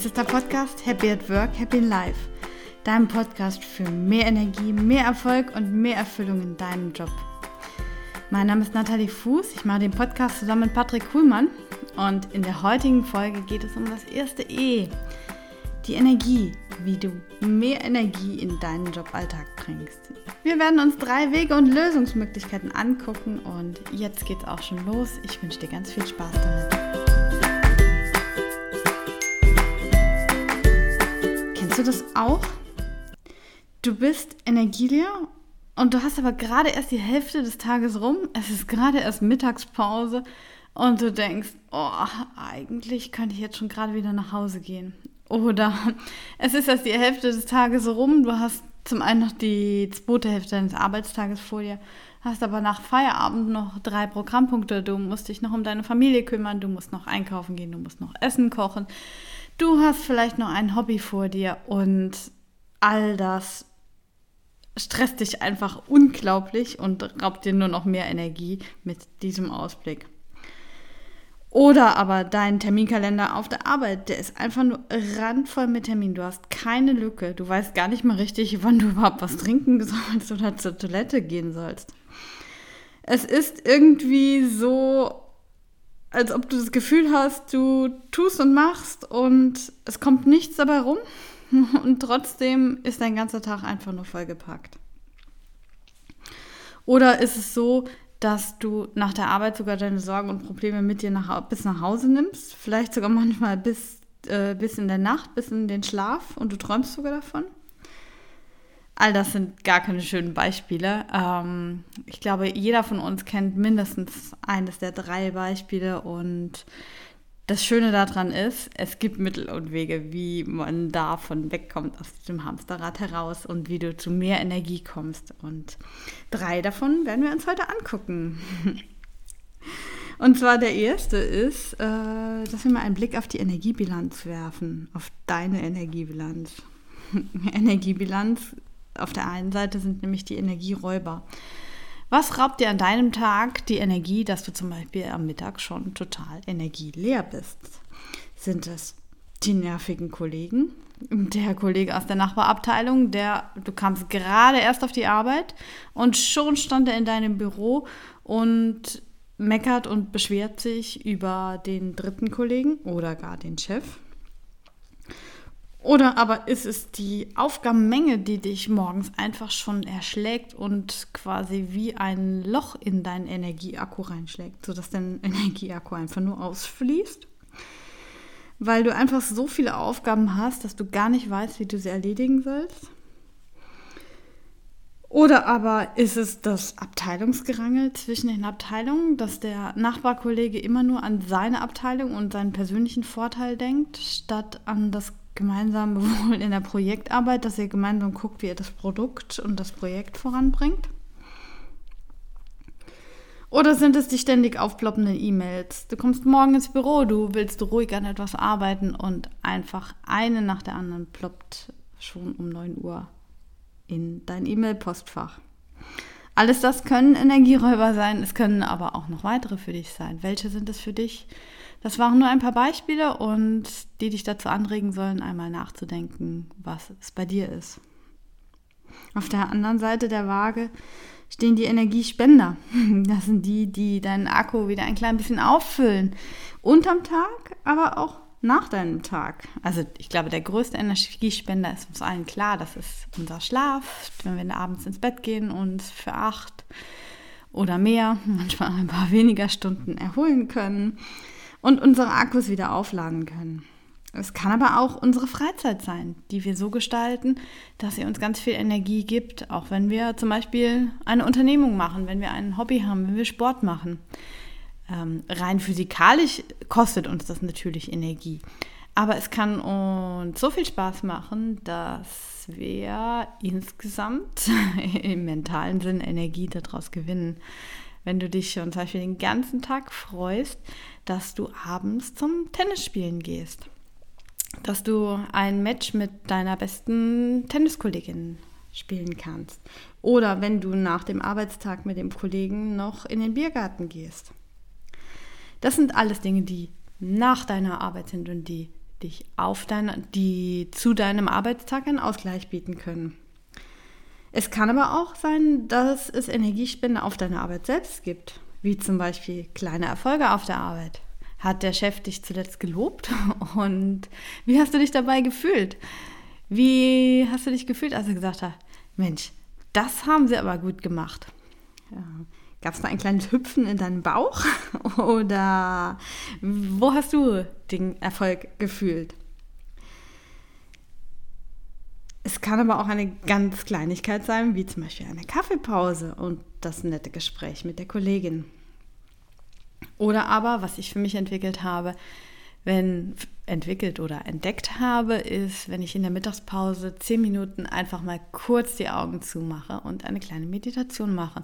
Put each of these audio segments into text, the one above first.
Dies ist der Podcast Happy at Work, Happy in Life. Dein Podcast für mehr Energie, mehr Erfolg und mehr Erfüllung in deinem Job. Mein Name ist Nathalie Fuß. Ich mache den Podcast zusammen mit Patrick Kuhlmann. Und in der heutigen Folge geht es um das erste E. Die Energie, wie du mehr Energie in deinen Joballtag bringst. Wir werden uns drei Wege und Lösungsmöglichkeiten angucken und jetzt geht's auch schon los. Ich wünsche dir ganz viel Spaß damit. Du das auch? Du bist energieleer und du hast aber gerade erst die Hälfte des Tages rum. Es ist gerade erst Mittagspause und du denkst, oh, eigentlich könnte ich jetzt schon gerade wieder nach Hause gehen. Oder es ist erst die Hälfte des Tages rum, du hast zum einen noch die zweite Hälfte deines Arbeitstages vor dir, hast aber nach Feierabend noch drei Programmpunkte. Du musst dich noch um deine Familie kümmern, du musst noch einkaufen gehen, du musst noch Essen kochen. Du hast vielleicht noch ein Hobby vor dir und all das stresst dich einfach unglaublich und raubt dir nur noch mehr Energie mit diesem Ausblick. Oder aber dein Terminkalender auf der Arbeit, der ist einfach nur randvoll mit Terminen. Du hast keine Lücke. Du weißt gar nicht mal richtig, wann du überhaupt was trinken sollst oder zur Toilette gehen sollst. Es ist irgendwie so, als ob du das Gefühl hast, du tust und machst und es kommt nichts dabei rum. Und trotzdem ist dein ganzer Tag einfach nur vollgepackt. Oder ist es so, dass du nach der Arbeit sogar deine Sorgen und Probleme mit dir nach, bis nach Hause nimmst. Vielleicht sogar manchmal bis, äh, bis in der Nacht, bis in den Schlaf und du träumst sogar davon. All das sind gar keine schönen Beispiele. Ähm, ich glaube, jeder von uns kennt mindestens eines der drei Beispiele und das Schöne daran ist, es gibt Mittel und Wege, wie man davon wegkommt aus dem Hamsterrad heraus und wie du zu mehr Energie kommst. Und drei davon werden wir uns heute angucken. Und zwar der erste ist, äh, dass wir mal einen Blick auf die Energiebilanz werfen, auf deine Energiebilanz. Energiebilanz auf der einen Seite sind nämlich die Energieräuber. Was raubt dir an deinem Tag die Energie, dass du zum Beispiel am Mittag schon total energieleer bist? Sind es die nervigen Kollegen? Der Kollege aus der Nachbarabteilung, der, du kamst gerade erst auf die Arbeit und schon stand er in deinem Büro und meckert und beschwert sich über den dritten Kollegen oder gar den Chef. Oder aber ist es die Aufgabenmenge, die dich morgens einfach schon erschlägt und quasi wie ein Loch in deinen Energieakku reinschlägt, sodass dein Energieakku einfach nur ausfließt? Weil du einfach so viele Aufgaben hast, dass du gar nicht weißt, wie du sie erledigen sollst? Oder aber ist es das Abteilungsgerangel zwischen den Abteilungen, dass der Nachbarkollege immer nur an seine Abteilung und seinen persönlichen Vorteil denkt, statt an das gemeinsam Wohl in der Projektarbeit, dass ihr gemeinsam guckt, wie ihr das Produkt und das Projekt voranbringt? Oder sind es die ständig aufploppenden E-Mails? Du kommst morgen ins Büro, du willst ruhig an etwas arbeiten und einfach eine nach der anderen ploppt schon um 9 Uhr in dein E-Mail-Postfach. Alles das können Energieräuber sein, es können aber auch noch weitere für dich sein. Welche sind es für dich? Das waren nur ein paar Beispiele und die dich dazu anregen sollen, einmal nachzudenken, was es bei dir ist. Auf der anderen Seite der Waage stehen die Energiespender. Das sind die, die deinen Akku wieder ein klein bisschen auffüllen. Unterm Tag, aber auch nach deinem Tag. Also ich glaube, der größte Energiespender ist uns allen klar, das ist unser Schlaf, wenn wir abends ins Bett gehen und für acht oder mehr, manchmal ein paar weniger Stunden erholen können und unsere Akkus wieder aufladen können. Es kann aber auch unsere Freizeit sein, die wir so gestalten, dass sie uns ganz viel Energie gibt, auch wenn wir zum Beispiel eine Unternehmung machen, wenn wir ein Hobby haben, wenn wir Sport machen. Ähm, rein physikalisch kostet uns das natürlich Energie. Aber es kann uns so viel Spaß machen, dass wir insgesamt im mentalen Sinn Energie daraus gewinnen wenn du dich schon zum Beispiel den ganzen Tag freust, dass du abends zum Tennisspielen gehst. Dass du ein Match mit deiner besten Tenniskollegin spielen kannst. Oder wenn du nach dem Arbeitstag mit dem Kollegen noch in den Biergarten gehst. Das sind alles Dinge, die nach deiner Arbeit sind und die dich auf deine, die zu deinem Arbeitstag einen Ausgleich bieten können. Es kann aber auch sein, dass es Energiespende auf deine Arbeit selbst gibt, wie zum Beispiel kleine Erfolge auf der Arbeit. Hat der Chef dich zuletzt gelobt und wie hast du dich dabei gefühlt? Wie hast du dich gefühlt, als er gesagt hat, Mensch, das haben sie aber gut gemacht. Ja. Gab es da ein kleines Hüpfen in deinem Bauch oder wo hast du den Erfolg gefühlt? Es kann aber auch eine ganz Kleinigkeit sein, wie zum Beispiel eine Kaffeepause und das nette Gespräch mit der Kollegin. Oder aber, was ich für mich entwickelt habe, wenn entwickelt oder entdeckt habe, ist, wenn ich in der Mittagspause zehn Minuten einfach mal kurz die Augen zumache und eine kleine Meditation mache.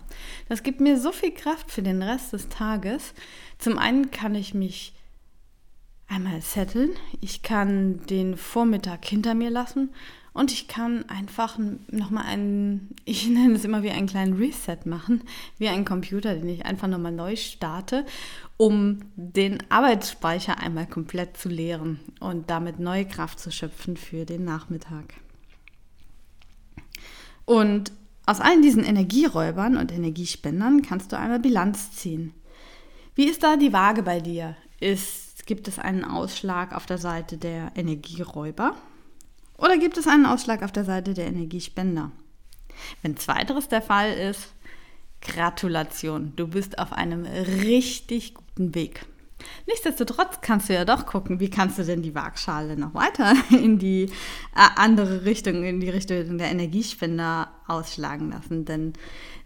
Das gibt mir so viel Kraft für den Rest des Tages. Zum einen kann ich mich einmal setteln, ich kann den Vormittag hinter mir lassen und ich kann einfach nochmal einen, ich nenne es immer wie einen kleinen Reset machen, wie ein Computer, den ich einfach nochmal neu starte, um den Arbeitsspeicher einmal komplett zu leeren und damit neue Kraft zu schöpfen für den Nachmittag. Und aus allen diesen Energieräubern und Energiespendern kannst du einmal Bilanz ziehen. Wie ist da die Waage bei dir? Ist, gibt es einen Ausschlag auf der Seite der Energieräuber? Oder gibt es einen Ausschlag auf der Seite der Energiespender? Wenn zweiteres der Fall ist, Gratulation, du bist auf einem richtig guten Weg. Nichtsdestotrotz kannst du ja doch gucken, wie kannst du denn die Waagschale noch weiter in die äh, andere Richtung, in die Richtung der Energiespender ausschlagen lassen. Denn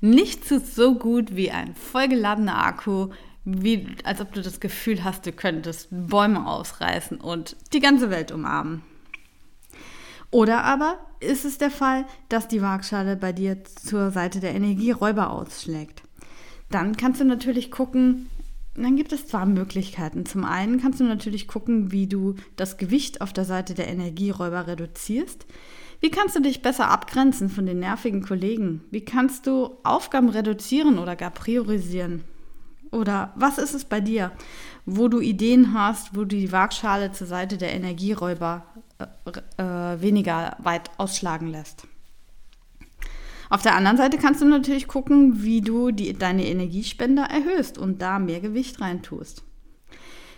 nichts ist so gut wie ein vollgeladener Akku, wie als ob du das Gefühl hast, du könntest Bäume ausreißen und die ganze Welt umarmen. Oder aber ist es der Fall, dass die Waagschale bei dir zur Seite der Energieräuber ausschlägt. Dann kannst du natürlich gucken, dann gibt es zwei Möglichkeiten. Zum einen kannst du natürlich gucken, wie du das Gewicht auf der Seite der Energieräuber reduzierst. Wie kannst du dich besser abgrenzen von den nervigen Kollegen? Wie kannst du Aufgaben reduzieren oder gar priorisieren? Oder was ist es bei dir, wo du Ideen hast, wo du die Waagschale zur Seite der Energieräuber äh, weniger weit ausschlagen lässt. Auf der anderen Seite kannst du natürlich gucken, wie du die, deine Energiespender erhöhst und da mehr Gewicht reintust.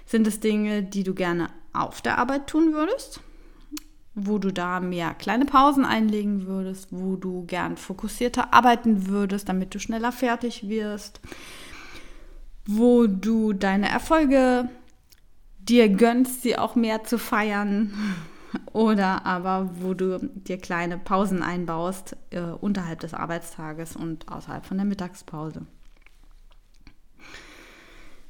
Sind es Dinge, die du gerne auf der Arbeit tun würdest? Wo du da mehr kleine Pausen einlegen würdest, wo du gern fokussierter arbeiten würdest, damit du schneller fertig wirst, wo du deine Erfolge dir gönnst, sie auch mehr zu feiern, oder aber wo du dir kleine Pausen einbaust äh, unterhalb des Arbeitstages und außerhalb von der Mittagspause.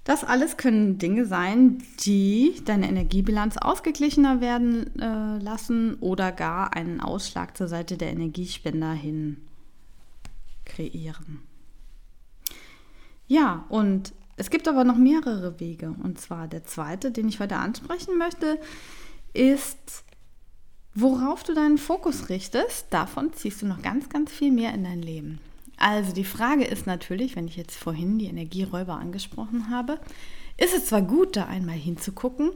Das alles können Dinge sein, die deine Energiebilanz ausgeglichener werden äh, lassen oder gar einen Ausschlag zur Seite der Energiespender hin kreieren. Ja, und es gibt aber noch mehrere Wege. Und zwar der zweite, den ich heute ansprechen möchte, ist Worauf du deinen Fokus richtest, davon ziehst du noch ganz, ganz viel mehr in dein Leben. Also die Frage ist natürlich, wenn ich jetzt vorhin die Energieräuber angesprochen habe, ist es zwar gut, da einmal hinzugucken,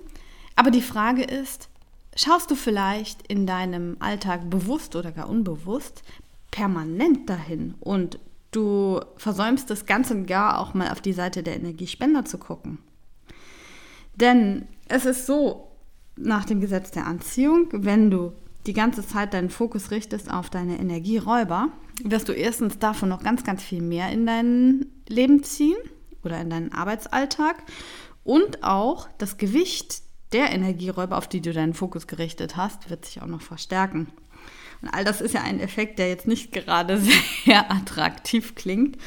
aber die Frage ist, schaust du vielleicht in deinem Alltag bewusst oder gar unbewusst permanent dahin und du versäumst das Ganze und gar auch mal auf die Seite der Energiespender zu gucken. Denn es ist so, nach dem Gesetz der Anziehung, wenn du die ganze Zeit deinen Fokus richtest auf deine Energieräuber, wirst du erstens davon noch ganz, ganz viel mehr in dein Leben ziehen oder in deinen Arbeitsalltag und auch das Gewicht der Energieräuber, auf die du deinen Fokus gerichtet hast, wird sich auch noch verstärken. Und all das ist ja ein Effekt, der jetzt nicht gerade sehr attraktiv klingt.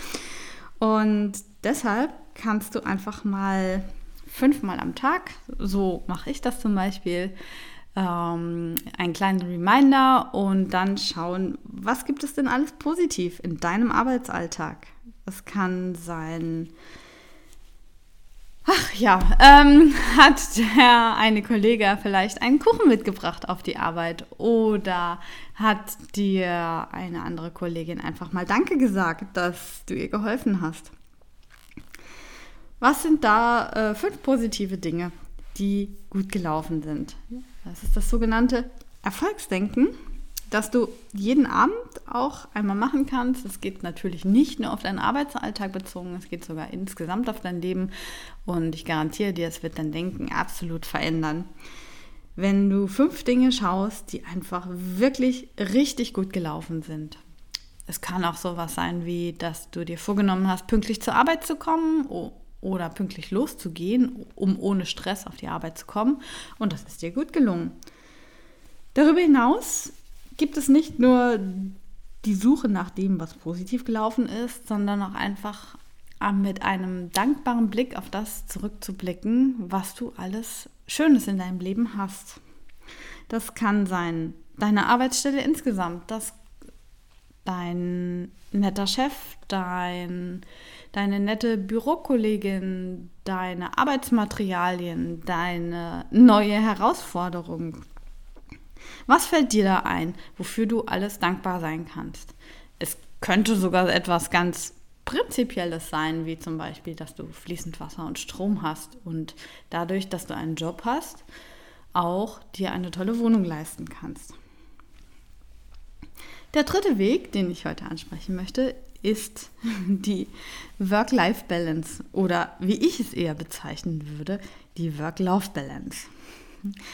Und deshalb kannst du einfach mal fünfmal am Tag, so mache ich das zum Beispiel, ähm, einen kleinen Reminder und dann schauen, was gibt es denn alles positiv in deinem Arbeitsalltag. Das kann sein, ach ja, ähm, hat der eine Kollege vielleicht einen Kuchen mitgebracht auf die Arbeit oder hat dir eine andere Kollegin einfach mal Danke gesagt, dass du ihr geholfen hast. Was sind da äh, fünf positive Dinge, die gut gelaufen sind. Das ist das sogenannte Erfolgsdenken, das du jeden Abend auch einmal machen kannst. Es geht natürlich nicht nur auf deinen Arbeitsalltag bezogen, es geht sogar insgesamt auf dein Leben und ich garantiere dir, es wird dein Denken absolut verändern. Wenn du fünf Dinge schaust, die einfach wirklich richtig gut gelaufen sind. Es kann auch sowas sein wie, dass du dir vorgenommen hast, pünktlich zur Arbeit zu kommen oder pünktlich loszugehen, um ohne Stress auf die Arbeit zu kommen. Und das ist dir gut gelungen. Darüber hinaus gibt es nicht nur die Suche nach dem, was positiv gelaufen ist, sondern auch einfach äh, mit einem dankbaren Blick auf das zurückzublicken, was du alles Schönes in deinem Leben hast. Das kann sein deine Arbeitsstelle insgesamt, das dein netter Chef, dein, deine nette Bürokollegin, deine Arbeitsmaterialien, deine neue Herausforderung. Was fällt dir da ein, wofür du alles dankbar sein kannst? Es könnte sogar etwas ganz Prinzipielles sein, wie zum Beispiel, dass du fließend Wasser und Strom hast und dadurch, dass du einen Job hast, auch dir eine tolle Wohnung leisten kannst. Der dritte Weg, den ich heute ansprechen möchte, ist die Work-Life-Balance oder wie ich es eher bezeichnen würde, die Work-Life-Balance.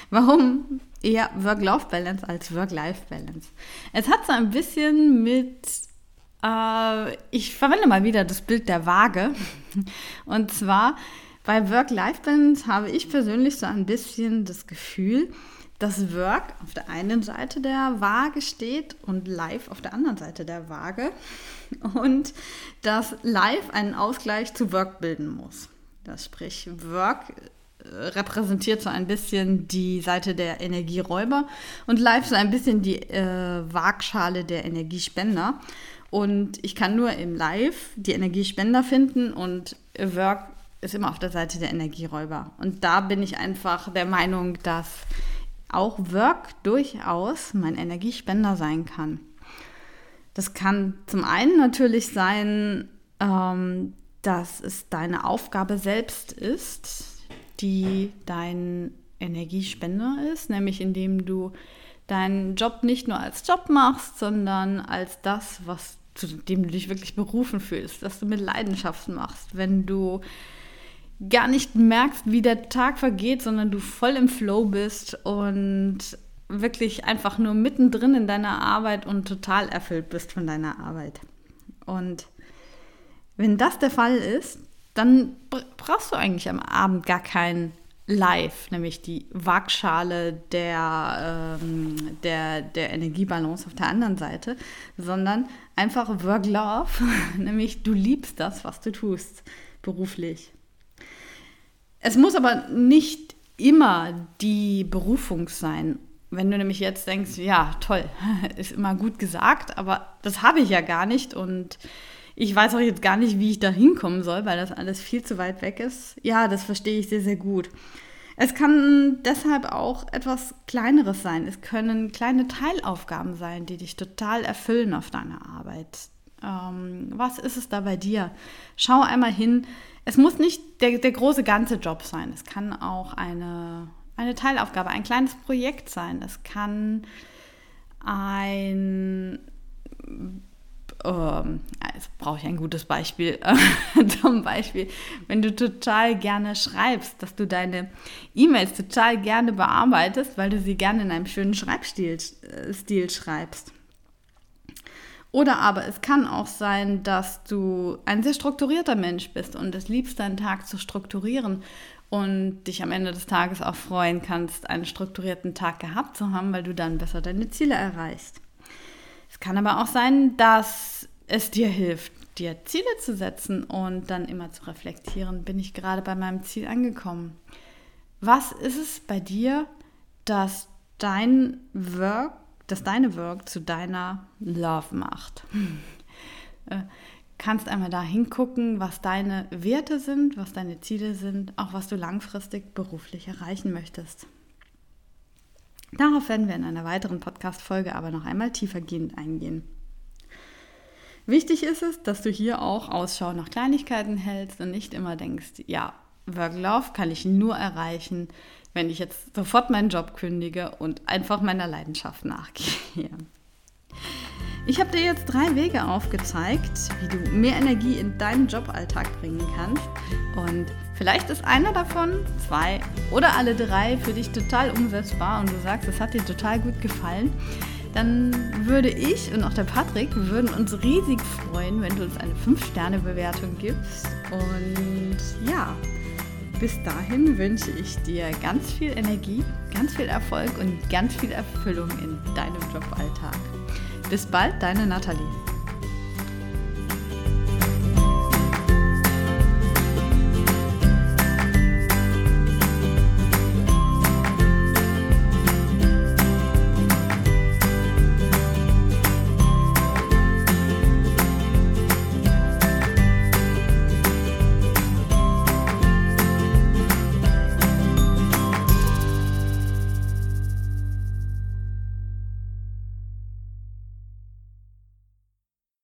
Warum eher Work-Life-Balance als Work-Life-Balance? Es hat so ein bisschen mit, äh, ich verwende mal wieder das Bild der Waage. Und zwar bei Work-Life-Balance habe ich persönlich so ein bisschen das Gefühl, dass Work auf der einen Seite der Waage steht und Life auf der anderen Seite der Waage und dass Life einen Ausgleich zu Work bilden muss. Das sprich, Work äh, repräsentiert so ein bisschen die Seite der Energieräuber und Life so ein bisschen die äh, Waagschale der Energiespender. Und ich kann nur im Live die Energiespender finden und Work ist immer auf der Seite der Energieräuber. Und da bin ich einfach der Meinung, dass auch Work durchaus mein Energiespender sein kann. Das kann zum einen natürlich sein, ähm, dass es deine Aufgabe selbst ist, die dein Energiespender ist, nämlich indem du deinen Job nicht nur als Job machst, sondern als das, was zu dem du dich wirklich berufen fühlst, dass du mit Leidenschaft machst, wenn du gar nicht merkst, wie der Tag vergeht, sondern du voll im Flow bist und wirklich einfach nur mittendrin in deiner Arbeit und total erfüllt bist von deiner Arbeit. Und wenn das der Fall ist, dann brauchst du eigentlich am Abend gar kein Live, nämlich die Waagschale der, ähm, der, der Energiebalance auf der anderen Seite, sondern einfach Work-Love, nämlich du liebst das, was du tust, beruflich. Es muss aber nicht immer die Berufung sein. Wenn du nämlich jetzt denkst, ja, toll, ist immer gut gesagt, aber das habe ich ja gar nicht und ich weiß auch jetzt gar nicht, wie ich da hinkommen soll, weil das alles viel zu weit weg ist. Ja, das verstehe ich sehr, sehr gut. Es kann deshalb auch etwas Kleineres sein. Es können kleine Teilaufgaben sein, die dich total erfüllen auf deiner Arbeit. Ähm, was ist es da bei dir? Schau einmal hin, es muss nicht der, der große ganze Job sein. Es kann auch eine, eine Teilaufgabe, ein kleines Projekt sein. Es kann ein ähm, jetzt brauche ich ein gutes Beispiel. Zum Beispiel, wenn du total gerne schreibst, dass du deine E-Mails total gerne bearbeitest, weil du sie gerne in einem schönen Schreibstil äh, Stil schreibst. Oder aber es kann auch sein, dass du ein sehr strukturierter Mensch bist und es liebst, deinen Tag zu strukturieren und dich am Ende des Tages auch freuen kannst, einen strukturierten Tag gehabt zu haben, weil du dann besser deine Ziele erreichst. Es kann aber auch sein, dass es dir hilft, dir Ziele zu setzen und dann immer zu reflektieren, bin ich gerade bei meinem Ziel angekommen? Was ist es bei dir, dass dein Work dass deine Work zu deiner Love macht. äh, kannst einmal da hingucken, was deine Werte sind, was deine Ziele sind, auch was du langfristig beruflich erreichen möchtest. Darauf werden wir in einer weiteren Podcast-Folge aber noch einmal tiefergehend eingehen. Wichtig ist es, dass du hier auch Ausschau nach Kleinigkeiten hältst und nicht immer denkst, ja, Workloaf kann ich nur erreichen, wenn ich jetzt sofort meinen Job kündige und einfach meiner Leidenschaft nachgehe. Ich habe dir jetzt drei Wege aufgezeigt, wie du mehr Energie in deinen Joballtag bringen kannst. Und vielleicht ist einer davon, zwei oder alle drei für dich total umsetzbar und du sagst, es hat dir total gut gefallen. Dann würde ich und auch der Patrick würden uns riesig freuen, wenn du uns eine 5-Sterne-Bewertung gibst. Und ja, bis dahin wünsche ich dir ganz viel Energie, ganz viel Erfolg und ganz viel Erfüllung in deinem Joballtag. Bis bald, deine Nathalie.